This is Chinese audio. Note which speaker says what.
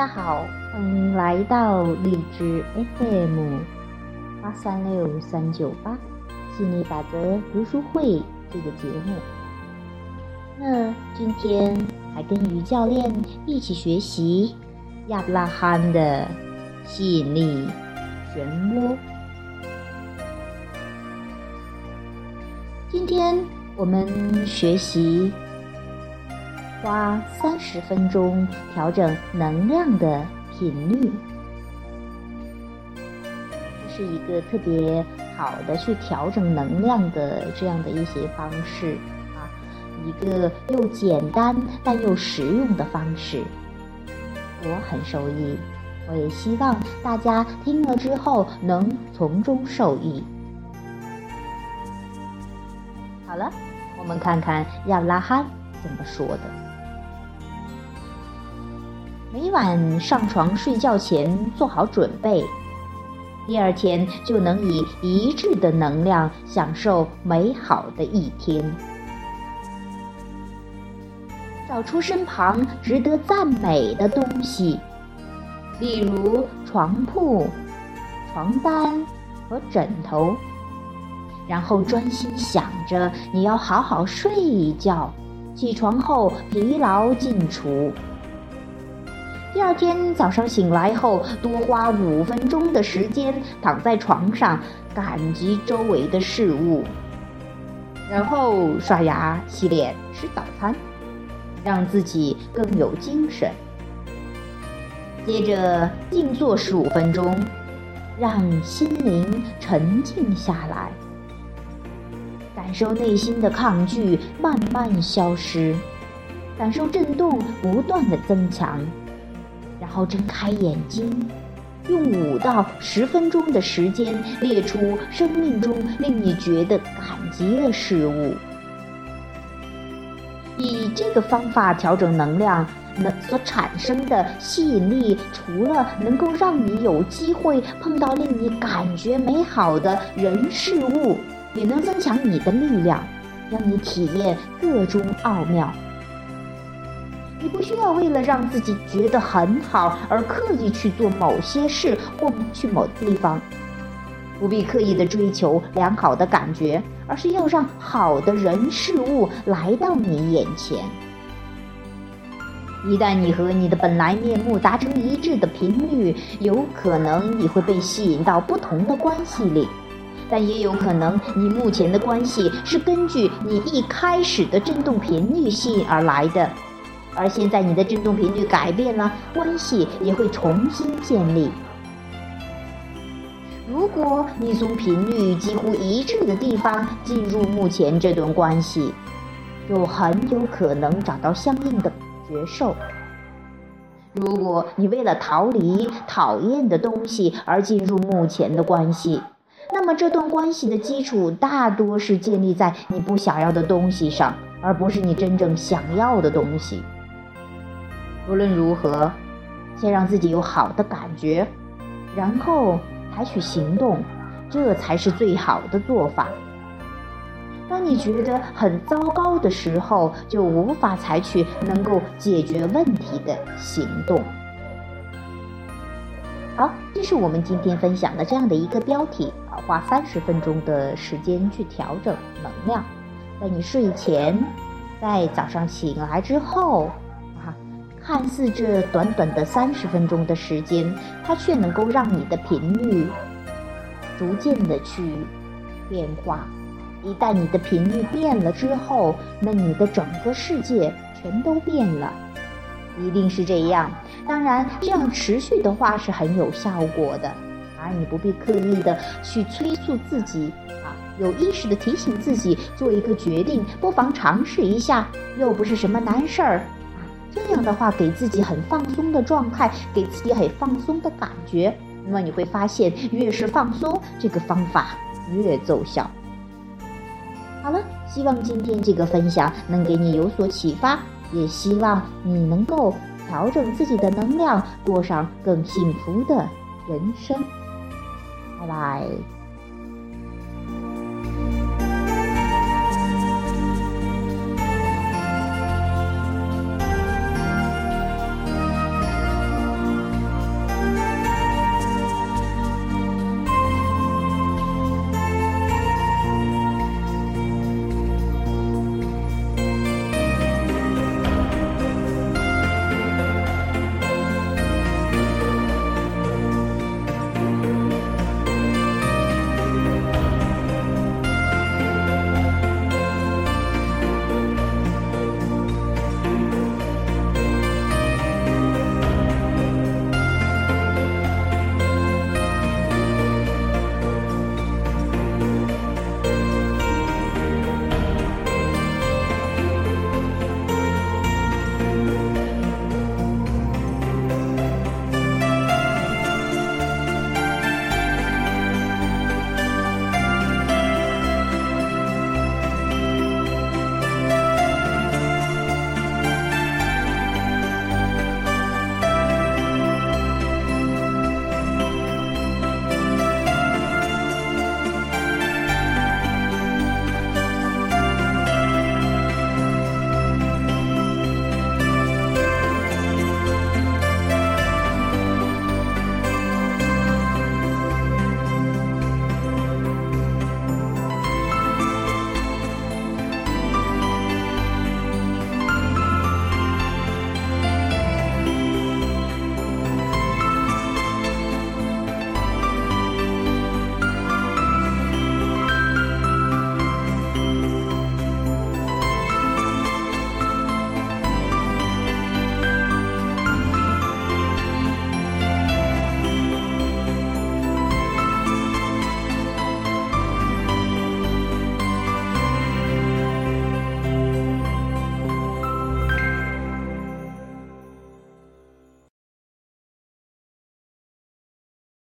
Speaker 1: 大家好，欢迎来到荔枝 FM 八三六三九八心理法则读书会这个节目。那今天还跟于教练一起学习亚伯拉罕的吸引力漩涡。今天我们学习。花三十分钟调整能量的频率，这是一个特别好的去调整能量的这样的一些方式啊，一个又简单但又实用的方式，我很受益，我也希望大家听了之后能从中受益。好了，我们看看亚拉罕怎么说的。每晚上床睡觉前做好准备，第二天就能以一致的能量享受美好的一天。找出身旁值得赞美的东西，例如床铺、床单和枕头，然后专心想着你要好好睡一觉，起床后疲劳尽除。第二天早上醒来后，多花五分钟的时间躺在床上，感激周围的事物，然后刷牙、洗脸、吃早餐，让自己更有精神。接着静坐十五分钟，让心灵沉静下来，感受内心的抗拒慢慢消失，感受震动不断的增强。然后睁开眼睛，用五到十分钟的时间列出生命中令你觉得感激的事物。以这个方法调整能量，能所产生的吸引力，除了能够让你有机会碰到令你感觉美好的人事物，也能增强你的力量，让你体验各种奥妙。你不需要为了让自己觉得很好而刻意去做某些事或去某地方，不必刻意的追求良好的感觉，而是要让好的人事物来到你眼前。一旦你和你的本来面目达成一致的频率，有可能你会被吸引到不同的关系里，但也有可能你目前的关系是根据你一开始的振动频率吸引而来的。而现在你的振动频率改变了，关系也会重新建立。如果你从频率几乎一致的地方进入目前这段关系，就很有可能找到相应的觉受。如果你为了逃离讨厌的东西而进入目前的关系，那么这段关系的基础大多是建立在你不想要的东西上，而不是你真正想要的东西。无论如何，先让自己有好的感觉，然后采取行动，这才是最好的做法。当你觉得很糟糕的时候，就无法采取能够解决问题的行动。好，这是我们今天分享的这样的一个标题啊，花三十分钟的时间去调整能量，在你睡前，在早上醒来之后。看似这短短的三十分钟的时间，它却能够让你的频率逐渐的去变化。一旦你的频率变了之后，那你的整个世界全都变了，一定是这样。当然，这样持续的话是很有效果的，而你不必刻意的去催促自己啊，有意识的提醒自己做一个决定，不妨尝试一下，又不是什么难事儿。这样的话，给自己很放松的状态，给自己很放松的感觉，那么你会发现，越是放松，这个方法越奏效。好了，希望今天这个分享能给你有所启发，也希望你能够调整自己的能量，过上更幸福的人生。拜拜。